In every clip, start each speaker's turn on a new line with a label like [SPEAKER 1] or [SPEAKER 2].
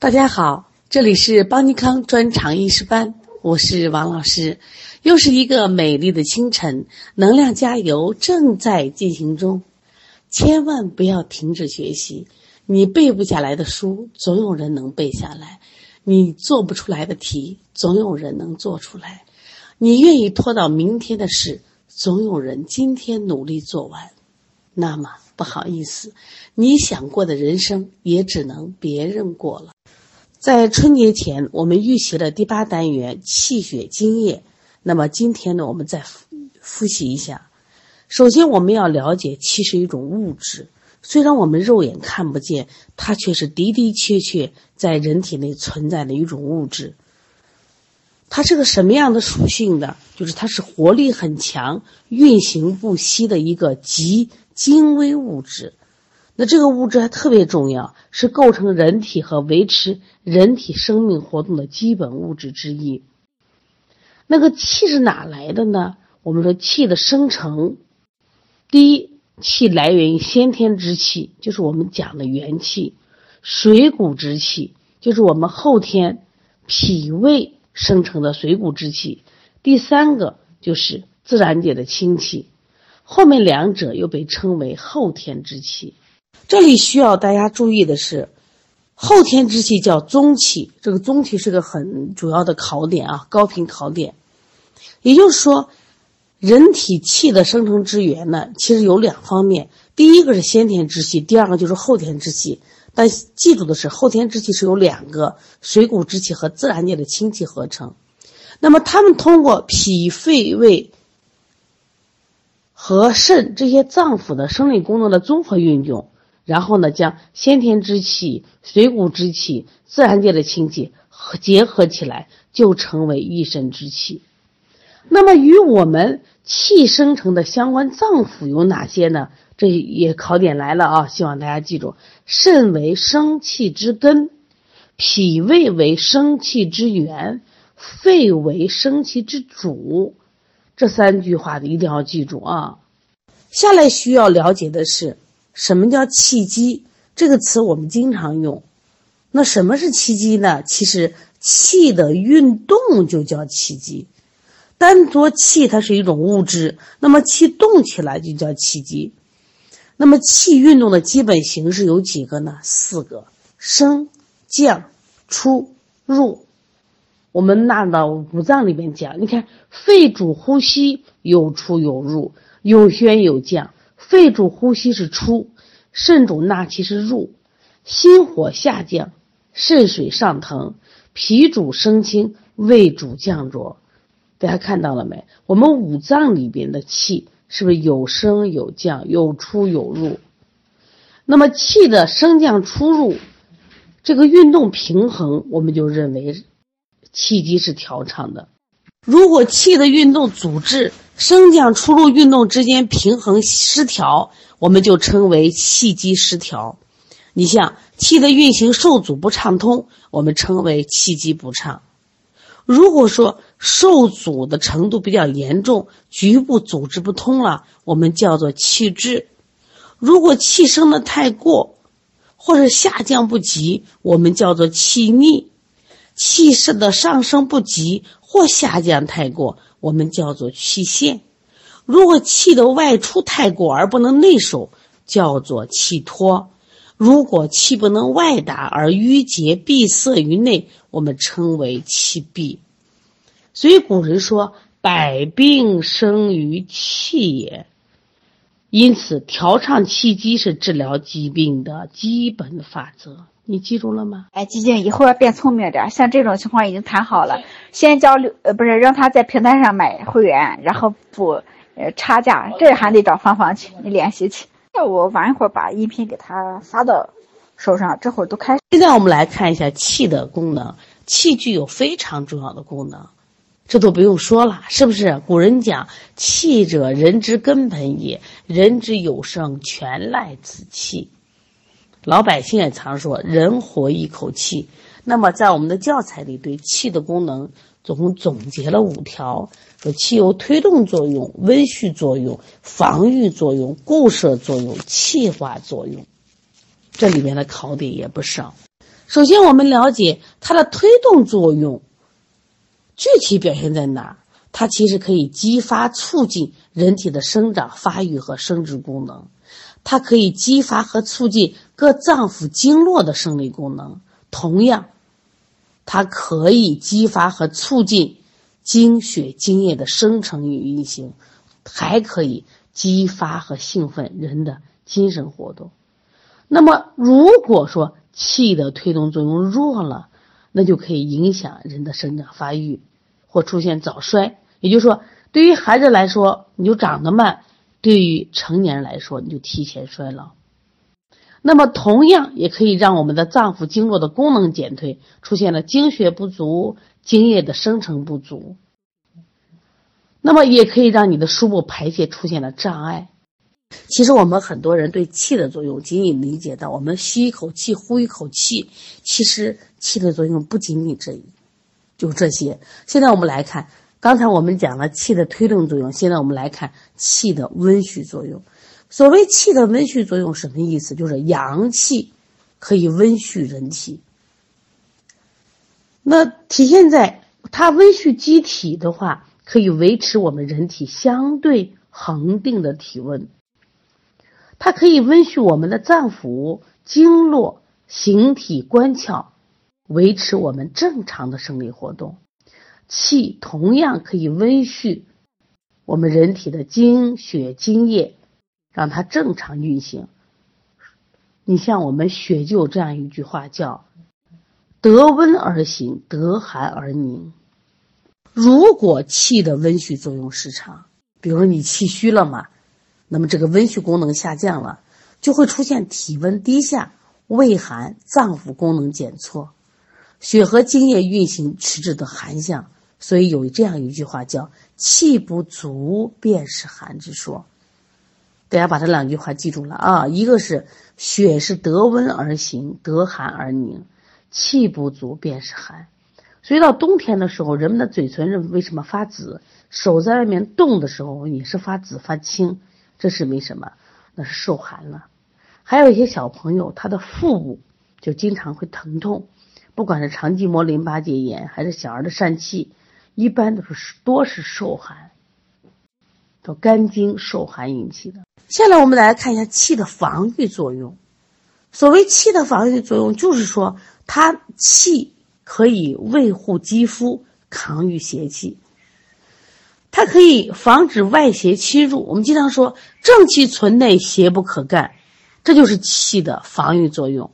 [SPEAKER 1] 大家好，这里是邦尼康专场医师班，我是王老师。又是一个美丽的清晨，能量加油正在进行中。千万不要停止学习，你背不下来的书，总有人能背下来；你做不出来的题，总有人能做出来；你愿意拖到明天的事，总有人今天努力做完。那么不好意思，你想过的人生也只能别人过了。在春节前，我们预习了第八单元气血津液。那么今天呢，我们再复习一下。首先，我们要了解气是一种物质，虽然我们肉眼看不见，它却是的的确确在人体内存在的一种物质。它是个什么样的属性的？就是它是活力很强、运行不息的一个极精微物质。那这个物质还特别重要，是构成人体和维持人体生命活动的基本物质之一。那个气是哪来的呢？我们说气的生成，第一，气来源于先天之气，就是我们讲的元气；水谷之气，就是我们后天脾胃生成的水谷之气；第三个就是自然界的清气，后面两者又被称为后天之气。这里需要大家注意的是，后天之气叫宗气，这个宗气是个很主要的考点啊，高频考点。也就是说，人体气的生成之源呢，其实有两方面，第一个是先天之气，第二个就是后天之气。但记住的是，后天之气是由两个水谷之气和自然界的清气合成。那么，他们通过脾、肺、胃和肾这些脏腑的生理功能的综合运用。然后呢，将先天之气、水谷之气、自然界的清气和结合起来，就成为一身之气。那么，与我们气生成的相关脏腑有哪些呢？这也考点来了啊！希望大家记住：肾为生气之根，脾胃为生气之源，肺为生气之主。这三句话一定要记住啊！下来需要了解的是。什么叫气机？这个词我们经常用。那什么是气机呢？其实气的运动就叫气机。单说气，它是一种物质，那么气动起来就叫气机。那么气运动的基本形式有几个呢？四个：升、降、出、入。我们拿到五脏里面讲，你看，肺主呼吸，有出有入，有宣有降。肺主呼吸是出，肾主纳气是入，心火下降，肾水上腾，脾主升清，胃主降浊。大家看到了没？我们五脏里边的气是不是有升有降，有出有入？那么气的升降出入，这个运动平衡，我们就认为气机是调畅的。如果气的运动阻滞，升降出入运动之间平衡失调，我们就称为气机失调。你像气的运行受阻不畅通，我们称为气机不畅。如果说受阻的程度比较严重，局部组织不通了，我们叫做气滞。如果气升的太过，或者下降不及，我们叫做气逆。气势的上升不及或下降太过。我们叫做气陷，如果气的外出太过而不能内守，叫做气脱；如果气不能外达而淤结闭塞于内，我们称为气闭。所以古人说：“百病生于气也。”因此，调畅气机是治疗疾病的基本法则。你记住了吗？
[SPEAKER 2] 哎，基金以后要变聪明点。像这种情况已经谈好了，先交六呃，不是让他在平台上买会员，然后补呃差价，这还得找芳芳去，你联系去。我晚一会儿把音频给他发到手上，这会儿都开。
[SPEAKER 1] 现在我们来看一下气的功能，气具有非常重要的功能，这都不用说了，是不是？古人讲气者，人之根本也，人之有生，全赖此气。老百姓也常说“人活一口气”，那么在我们的教材里对气的功能总共总结了五条：说气有推动作用、温煦作用、防御作用、固摄作用、气化作用。这里面的考点也不少。首先，我们了解它的推动作用，具体表现在哪儿？它其实可以激发、促进人体的生长发育和生殖功能，它可以激发和促进各脏腑经络的生理功能。同样，它可以激发和促进精血精液的生成与运行，还可以激发和兴奋人的精神活动。那么，如果说气的推动作用弱了，那就可以影响人的生长发育，或出现早衰。也就是说，对于孩子来说，你就长得慢；对于成年人来说，你就提前衰老。那么，同样也可以让我们的脏腑经络的功能减退，出现了精血不足、精液的生成不足。那么，也可以让你的输布排泄出现了障碍。其实，我们很多人对气的作用仅仅理解到我们吸一口气、呼一口气。其实，气的作用不仅仅这一，就这些。现在我们来看。刚才我们讲了气的推动作用，现在我们来看气的温煦作用。所谓气的温煦作用什么意思？就是阳气可以温煦人体。那体现在它温煦机体的话，可以维持我们人体相对恒定的体温。它可以温煦我们的脏腑、经络、形体、官窍，维持我们正常的生理活动。气同样可以温煦我们人体的精血津液，让它正常运行。你像我们血就这样一句话，叫“得温而行，得寒而凝”。如果气的温煦作用失常，比如说你气虚了嘛，那么这个温煦功能下降了，就会出现体温低下、畏寒、脏腑功能减挫、血和津液运行迟滞的寒象。所以有这样一句话叫“气不足便是寒”之说，大家把这两句话记住了啊！一个是血是得温而行，得寒而凝，气不足便是寒。所以到冬天的时候，人们的嘴唇为什么发紫？手在外面冻的时候也是发紫发青，这是为什么？那是受寒了。还有一些小朋友，他的腹部就经常会疼痛，不管是肠系膜淋巴结炎还是小儿的疝气。一般都是多是受寒，都肝经受寒引起的。下来我们来看一下气的防御作用。所谓气的防御作用，就是说它气可以卫护肌肤，抗御邪气。它可以防止外邪侵入。我们经常说正气存内，邪不可干，这就是气的防御作用。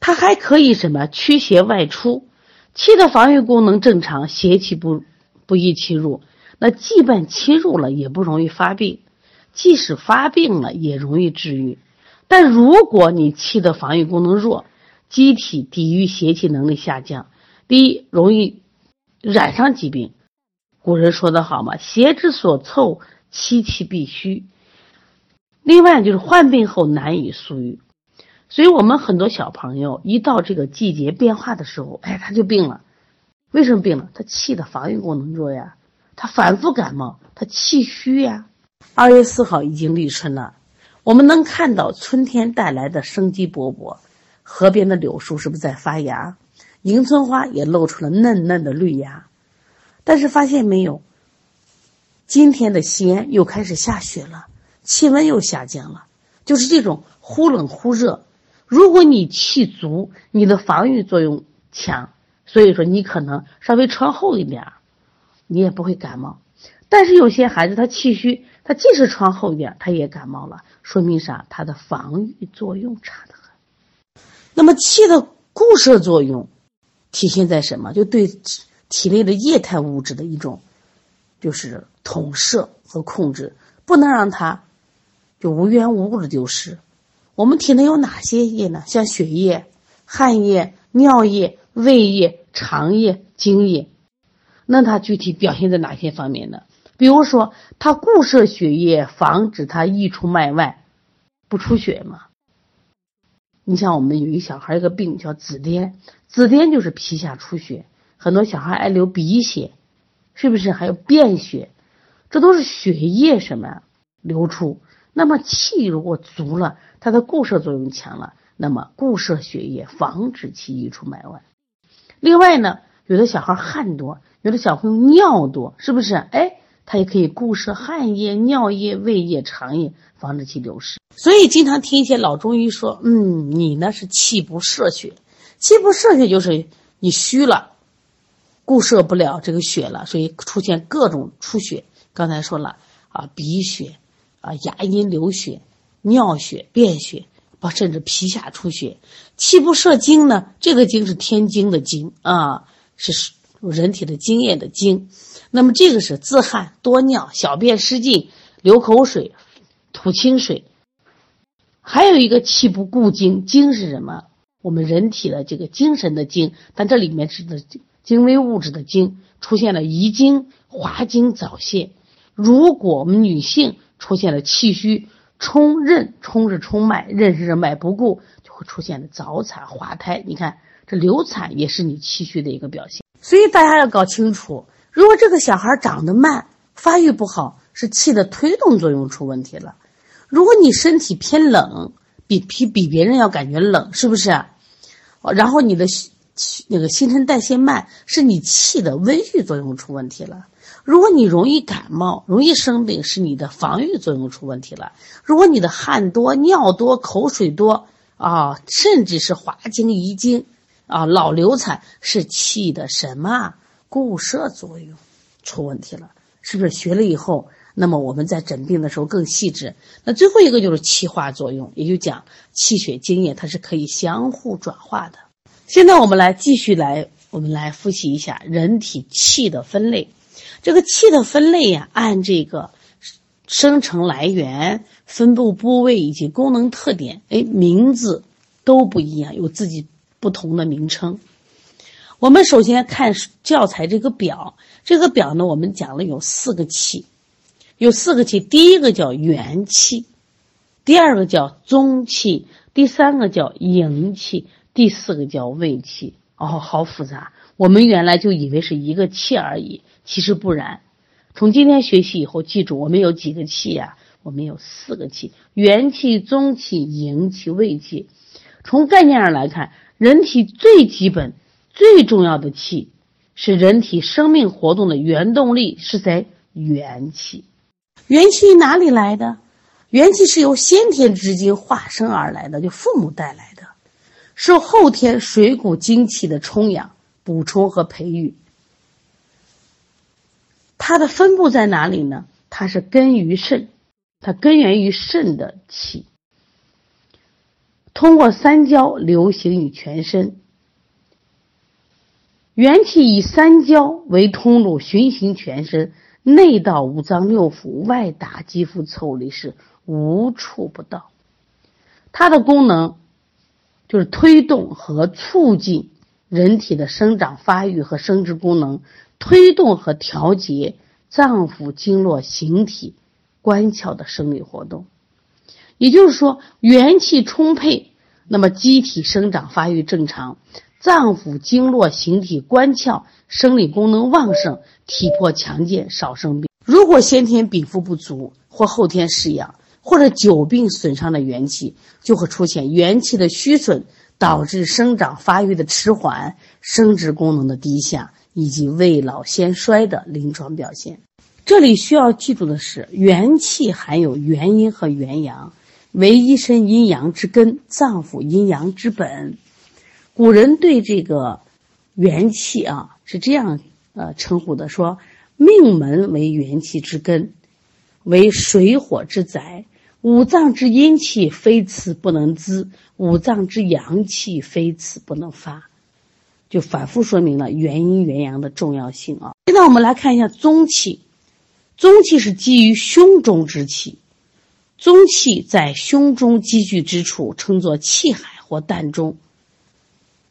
[SPEAKER 1] 它还可以什么驱邪外出。气的防御功能正常，邪气不不易侵入。那即便侵入了，也不容易发病；即使发病了，也容易治愈。但如果你气的防御功能弱，机体抵御邪气能力下降，第一容易染上疾病。古人说的好嘛，“邪之所凑，其气必虚。”另外就是患病后难以速愈。所以我们很多小朋友一到这个季节变化的时候，哎，他就病了。为什么病了？他气的防御功能弱呀，他反复感冒，他气虚呀。二月四号已经立春了，我们能看到春天带来的生机勃勃。河边的柳树是不是在发芽？迎春花也露出了嫩嫩的绿芽。但是发现没有，今天的西安又开始下雪了，气温又下降了，就是这种忽冷忽热。如果你气足，你的防御作用强，所以说你可能稍微穿厚一点，你也不会感冒。但是有些孩子他气虚，他即使穿厚一点，他也感冒了，说明啥？他的防御作用差得很。那么气的固摄作用体现在什么？就对体内的液态物质的一种，就是统摄和控制，不能让它就无缘无故的丢失。我们体内有哪些液呢？像血液、汗液、尿液、胃液、肠液、精液，那它具体表现在哪些方面呢？比如说，它固摄血液，防止它溢出脉外，不出血嘛。你像我们有一小孩，一个病叫紫癜，紫癜就是皮下出血，很多小孩爱流鼻血，是不是？还有便血，这都是血液什么呀流出。那么气如果足了，它的固摄作用强了，那么固摄血液，防止其溢出脉外。另外呢，有的小孩汗多，有的小朋友尿多，是不是？哎，它也可以固摄汗液、尿液、胃液、肠液，防止其流失。所以经常听一些老中医说，嗯，你呢是气不摄血，气不摄血就是你虚了，固摄不了这个血了，所以出现各种出血。刚才说了啊，鼻血啊，牙龈流血、尿血、便血。包甚至皮下出血，气不摄精呢？这个精是天经的经啊，是人体的精液的精。那么这个是自汗多尿、小便失禁、流口水、吐清水。还有一个气不固精，精是什么？我们人体的这个精神的精，但这里面指的精微物质的精出现了遗精、滑精、早泄。如果我们女性出现了气虚。冲任冲是冲脉，任是任脉不固，就会出现的早产滑胎。你看这流产也是你气虚的一个表现，所以大家要搞清楚，如果这个小孩长得慢，发育不好，是气的推动作用出问题了。如果你身体偏冷，比比比别人要感觉冷，是不是？然后你的那个新陈代谢慢，是你气的温煦作用出问题了。如果你容易感冒、容易生病，是你的防御作用出问题了。如果你的汗多、尿多、口水多啊，甚至是滑精、遗精啊，老流产，是气的什么固摄作用出问题了？是不是学了以后，那么我们在诊病的时候更细致？那最后一个就是气化作用，也就讲气血津液它是可以相互转化的。现在我们来继续来，我们来复习一下人体气的分类。这个气的分类呀，按这个生成来源、分布部位以及功能特点，哎，名字都不一样，有自己不同的名称。我们首先看教材这个表，这个表呢，我们讲了有四个气，有四个气，第一个叫元气，第二个叫中气，第三个叫营气，第四个叫胃气。哦，好复杂，我们原来就以为是一个气而已。其实不然，从今天学习以后，记住我们有几个气呀？我们有四个气：元气、中气、营气、胃气。从概念上来看，人体最基本、最重要的气，是人体生命活动的原动力，是谁？元气。元气哪里来的？元气是由先天之精化生而来的，就父母带来的，受后天水谷精气的充养、补充和培育。它的分布在哪里呢？它是根于肾，它根源于肾的气，通过三焦流行于全身。元气以三焦为通路，循行全身，内到五脏六腑，外达肌肤腠理，是无处不到。它的功能就是推动和促进人体的生长发育和生殖功能。推动和调节脏腑经络形体关窍的生理活动，也就是说，元气充沛，那么机体生长发育正常，脏腑经络形体关窍，生理功能旺盛，体魄强健，少生病。如果先天禀赋不足，或后天失养，或者久病损伤的元气，就会出现元气的虚损，导致生长发育的迟缓，生殖功能的低下。以及未老先衰的临床表现。这里需要记住的是，元气含有元阴和元阳，为一身阴阳之根，脏腑阴阳之本。古人对这个元气啊是这样呃称呼的：说命门为元气之根，为水火之宅，五脏之阴气非此不能滋，五脏之阳气非此不能发。就反复说明了元阴元阳的重要性啊。现在我们来看一下中气，中气是基于胸中之气，中气在胸中积聚之处称作气海或膻中。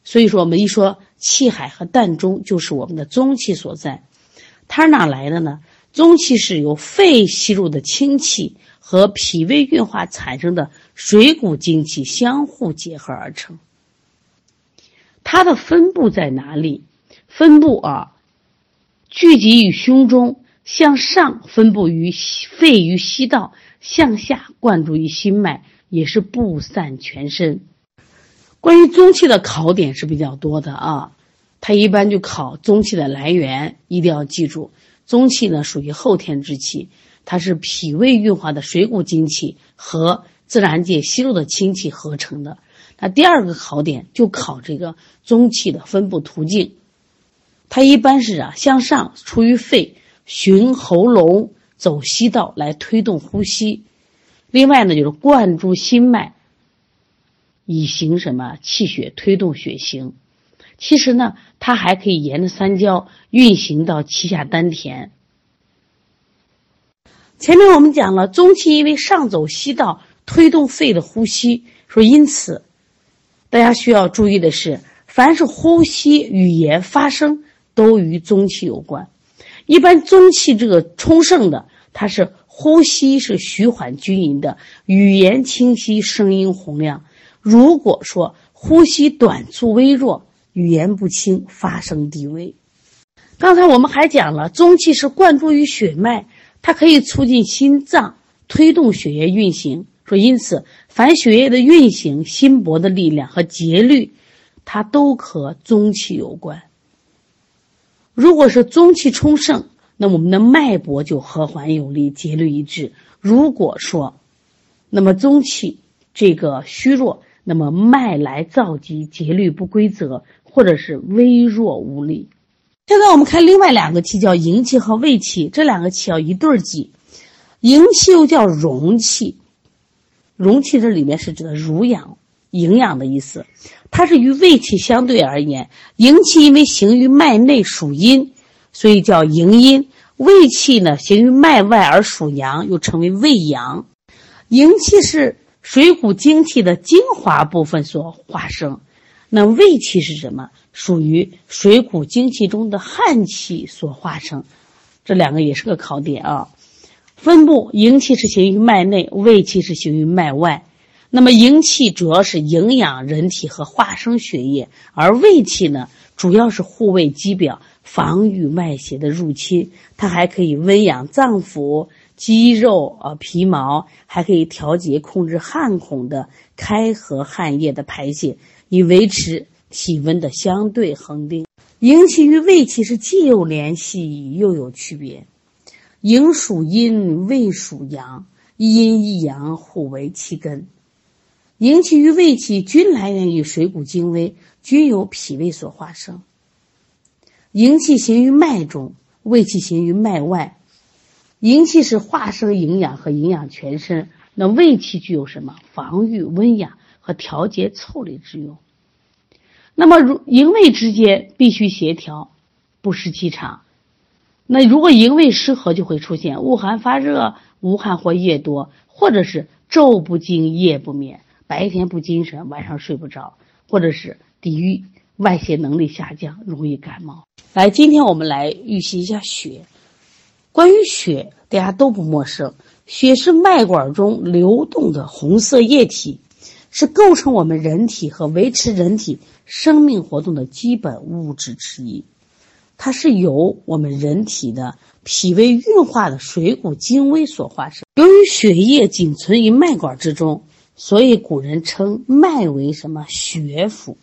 [SPEAKER 1] 所以说，我们一说气海和膻中，就是我们的中气所在。它哪来的呢？中气是由肺吸入的清气和脾胃运化产生的水谷精气相互结合而成。它的分布在哪里？分布啊，聚集于胸中，向上分布于肺于息道，向下灌注于心脉，也是布散全身。关于中气的考点是比较多的啊，它一般就考中气的来源，一定要记住，中气呢属于后天之气，它是脾胃运化的水谷精气和自然界吸入的清气合成的。那第二个考点就考这个中气的分布途径，它一般是啊向上出于肺，循喉咙走息道来推动呼吸。另外呢，就是灌注心脉，以行什么气血推动血行。其实呢，它还可以沿着三焦运行到脐下丹田。前面我们讲了，中气因为上走息道推动肺的呼吸，说因此。大家需要注意的是，凡是呼吸、语言、发声，都与中气有关。一般中气这个充盛的，它是呼吸是徐缓均匀的，语言清晰，声音洪亮。如果说呼吸短促微弱，语言不清，发声低微。刚才我们还讲了，中气是灌注于血脉，它可以促进心脏，推动血液运行。说，因此，凡血液的运行、心搏的力量和节律，它都和中气有关。如果是中气充盛，那我们的脉搏就和缓有力、节律一致；如果说，那么中气这个虚弱，那么脉来躁急、节律不规则，或者是微弱无力。现在我们看另外两个气，叫营气和卫气，这两个气要一对儿记。营气又叫荣气。容气这里面是指的濡养、营养的意思，它是与胃气相对而言，营气因为行于脉内属阴，所以叫营阴；胃气呢行于脉外而属阳，又称为胃阳。营气是水谷精气的精华部分所化生，那胃气是什么？属于水谷精气中的汗气所化生，这两个也是个考点啊。分布营气是行于脉内，胃气是行于脉外。那么营气主要是营养人体和化生血液，而胃气呢，主要是护卫肌表，防御外邪的入侵。它还可以温养脏腑、肌肉啊、皮毛，还可以调节控制汗孔的开合、汗液的排泄，以维持体温的相对恒定。营气与胃气是既有联系又有区别。营属阴，胃属阳，一阴一阳互为气根。营气与胃气均来源于水谷精微，均由脾胃所化生。营气行于脉中，胃气行于脉外。营气是化生营养和营养全身，那胃气具有什么？防御、温养和调节腠理之用。那么，如营卫之间必须协调，不失气场。那如果营卫失和，就会出现恶寒发热、无汗或夜多，或者是昼不惊、夜不眠，白天不精神，晚上睡不着，或者是抵御外邪能力下降，容易感冒。来，今天我们来预习一下血。关于血，大家都不陌生。血是脉管中流动的红色液体，是构成我们人体和维持人体生命活动的基本物质之一。它是由我们人体的脾胃运化的水谷精微所化生。由于血液仅存于脉管之中，所以古人称脉为什么血府。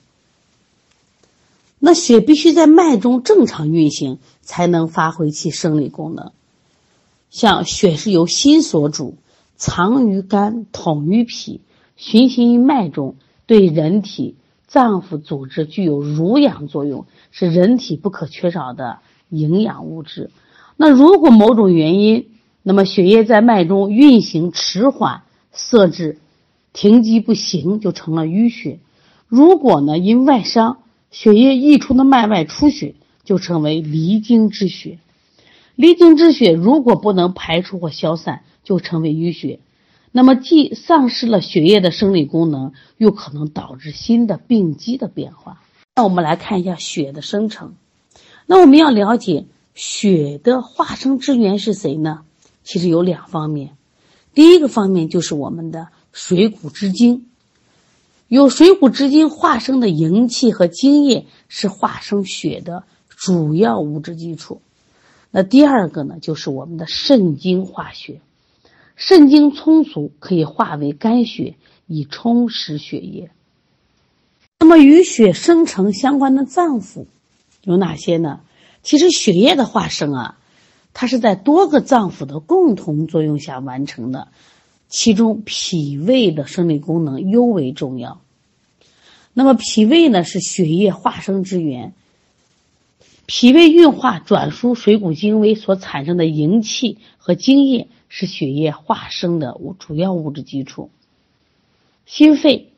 [SPEAKER 1] 那血必须在脉中正常运行，才能发挥其生理功能。像血是由心所主，藏于肝，统于脾，循行于脉中，对人体。脏腑组织具有濡养作用，是人体不可缺少的营养物质。那如果某种原因，那么血液在脉中运行迟缓、色滞、停机不行，就成了淤血。如果呢因外伤，血液溢出的脉外出血，就称为离经之血。离经之血如果不能排出或消散，就成为淤血。那么，既丧失了血液的生理功能，又可能导致新的病机的变化。那我们来看一下血的生成。那我们要了解血的化生之源是谁呢？其实有两方面。第一个方面就是我们的水谷之精，有水谷之精化生的营气和精液是化生血的主要物质基础。那第二个呢，就是我们的肾精化血。肾精充足，可以化为肝血，以充实血液。那么与血生成相关的脏腑有哪些呢？其实血液的化生啊，它是在多个脏腑的共同作用下完成的，其中脾胃的生理功能尤为重要。那么脾胃呢是血液化生之源，脾胃运化转输水谷精微所产生的营气和精液是血液化生的主要物质基础。心肺，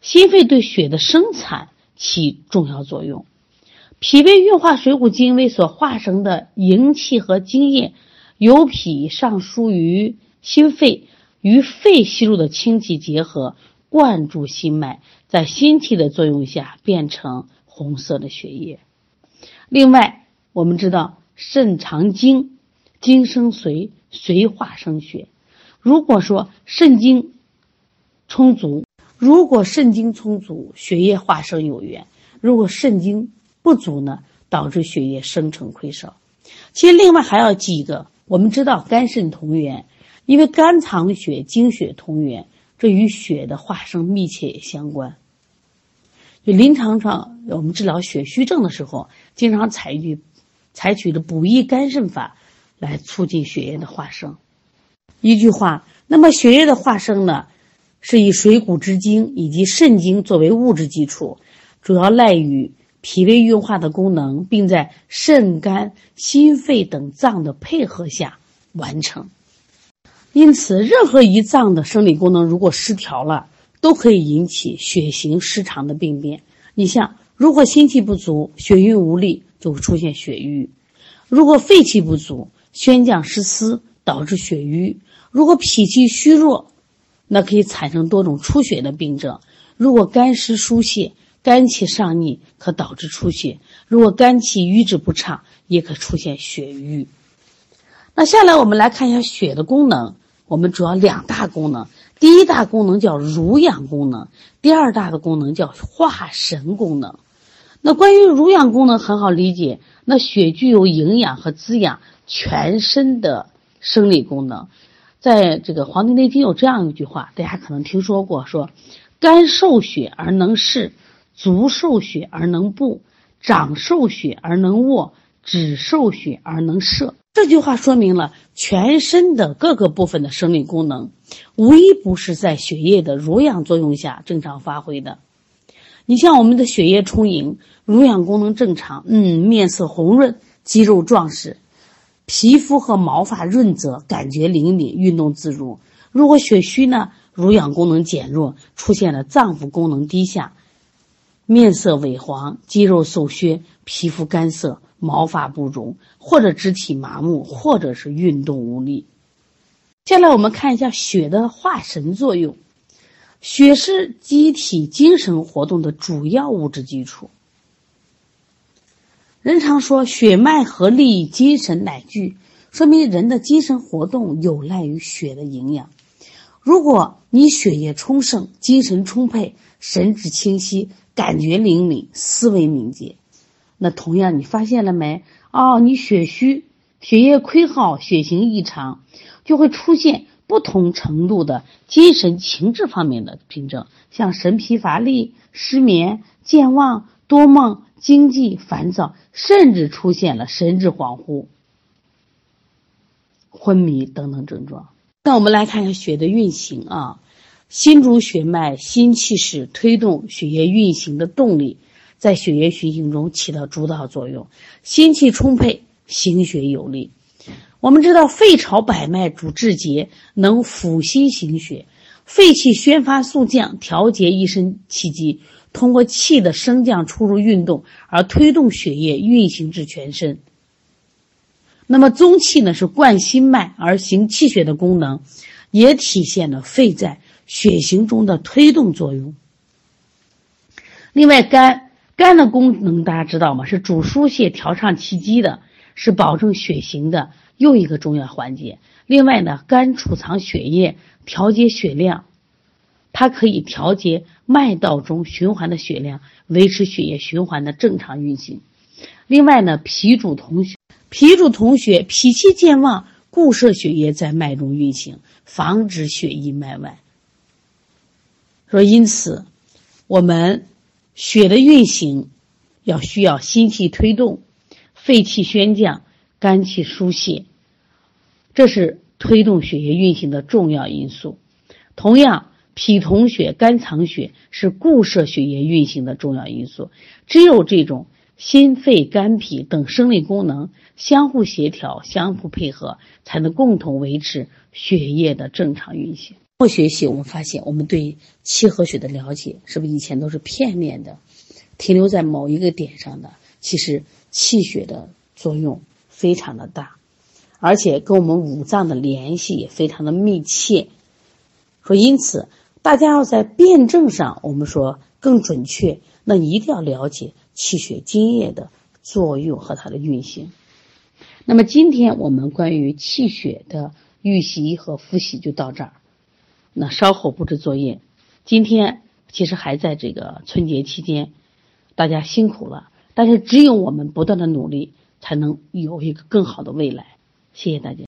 [SPEAKER 1] 心肺对血的生产起重要作用。脾胃运化水谷精微所化生的营气和精液，由脾上输于心肺，与肺吸入的氢气结合，灌注心脉。在心气的作用下，变成红色的血液。另外，我们知道肾藏精，精生髓，髓化生血。如果说肾精充足，如果肾精充足，血液化生有源；如果肾精不足呢，导致血液生成亏少。其实，另外还要记一个，我们知道肝肾同源，因为肝藏血，精血同源，这与血的化生密切相关。就临床上，我们治疗血虚症的时候，经常采取采取的补益肝肾法来促进血液的化生。一句话，那么血液的化生呢，是以水谷之精以及肾精作为物质基础，主要赖于脾胃运化的功能，并在肾、肝、心肺等脏的配合下完成。因此，任何一脏的生理功能如果失调了，都可以引起血行失常的病变。你像，如果心气不足，血运无力，就会出现血瘀；如果肺气不足，宣降失司，导致血瘀；如果脾气虚弱，那可以产生多种出血的病症；如果肝湿疏泄，肝气上逆，可导致出血；如果肝气瘀滞不畅，也可出现血瘀。那下来我们来看一下血的功能，我们主要两大功能。第一大功能叫濡养功能，第二大的功能叫化神功能。那关于濡养功能很好理解，那血具有营养和滋养全身的生理功能。在这个《黄帝内经》有这样一句话，大家可能听说过：说肝受血而能视，足受血而能步，掌受血而能握，指受血而能摄。这句话说明了全身的各个部分的生理功能，无一不是在血液的濡养作用下正常发挥的。你像我们的血液充盈，濡养功能正常，嗯，面色红润，肌肉壮实，皮肤和毛发润泽，感觉灵敏，运动自如。如果血虚呢，濡养功能减弱，出现了脏腑功能低下，面色萎黄，肌肉瘦削，皮肤干涩。毛发不荣，或者肢体麻木，或者是运动无力。接下来我们看一下血的化神作用。血是机体精神活动的主要物质基础。人常说血脉合力，精神乃聚，说明人的精神活动有赖于血的营养。如果你血液充盛，精神充沛，神志清晰，感觉灵敏，思维敏捷。那同样，你发现了没？哦，你血虚、血液亏耗、血型异常，就会出现不同程度的精神情志方面的病症，像神疲乏力、失眠、健忘、多梦、惊悸、烦躁，甚至出现了神志恍惚、昏迷等等症状。那我们来看看血的运行啊，心主血脉，心气是推动血液运行的动力。在血液循行中起到主导作用，心气充沛，行血有力。我们知道，肺朝百脉，主志节，能抚心行血；肺气宣发速降，调节一身气机，通过气的升降出入运动而推动血液运行至全身。那么，中气呢是贯心脉而行气血的功能，也体现了肺在血行中的推动作用。另外，肝。肝的功能大家知道吗？是主疏泄、调畅气机的，是保证血行的又一个重要环节。另外呢，肝储藏血液，调节血量，它可以调节脉道中循环的血量，维持血液循环的正常运行。另外呢，脾主统血，脾主统血，脾气健旺，固摄血液在脉中运行，防止血溢脉外。说因此，我们。血的运行要需要心气推动，肺气宣降，肝气疏泄，这是推动血液运行的重要因素。同样，脾统血、肝藏血是固摄血液运行的重要因素。只有这种心、肺、肝、脾等生理功能相互协调、相互配合，才能共同维持血液的正常运行。通过学习，我们发现，我们对气和血的了解，是不是以前都是片面的，停留在某一个点上的？其实，气血的作用非常的大，而且跟我们五脏的联系也非常的密切。说，因此，大家要在辩证上，我们说更准确，那一定要了解气血津液的作用和它的运行。那么，今天我们关于气血的预习和复习就到这儿。那稍后布置作业。今天其实还在这个春节期间，大家辛苦了。但是只有我们不断的努力，才能有一个更好的未来。谢谢大家。